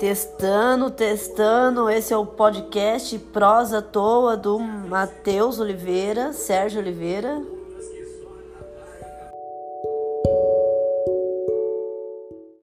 Testando, testando. Esse é o podcast Prosa à Toa do Matheus Oliveira, Sérgio Oliveira.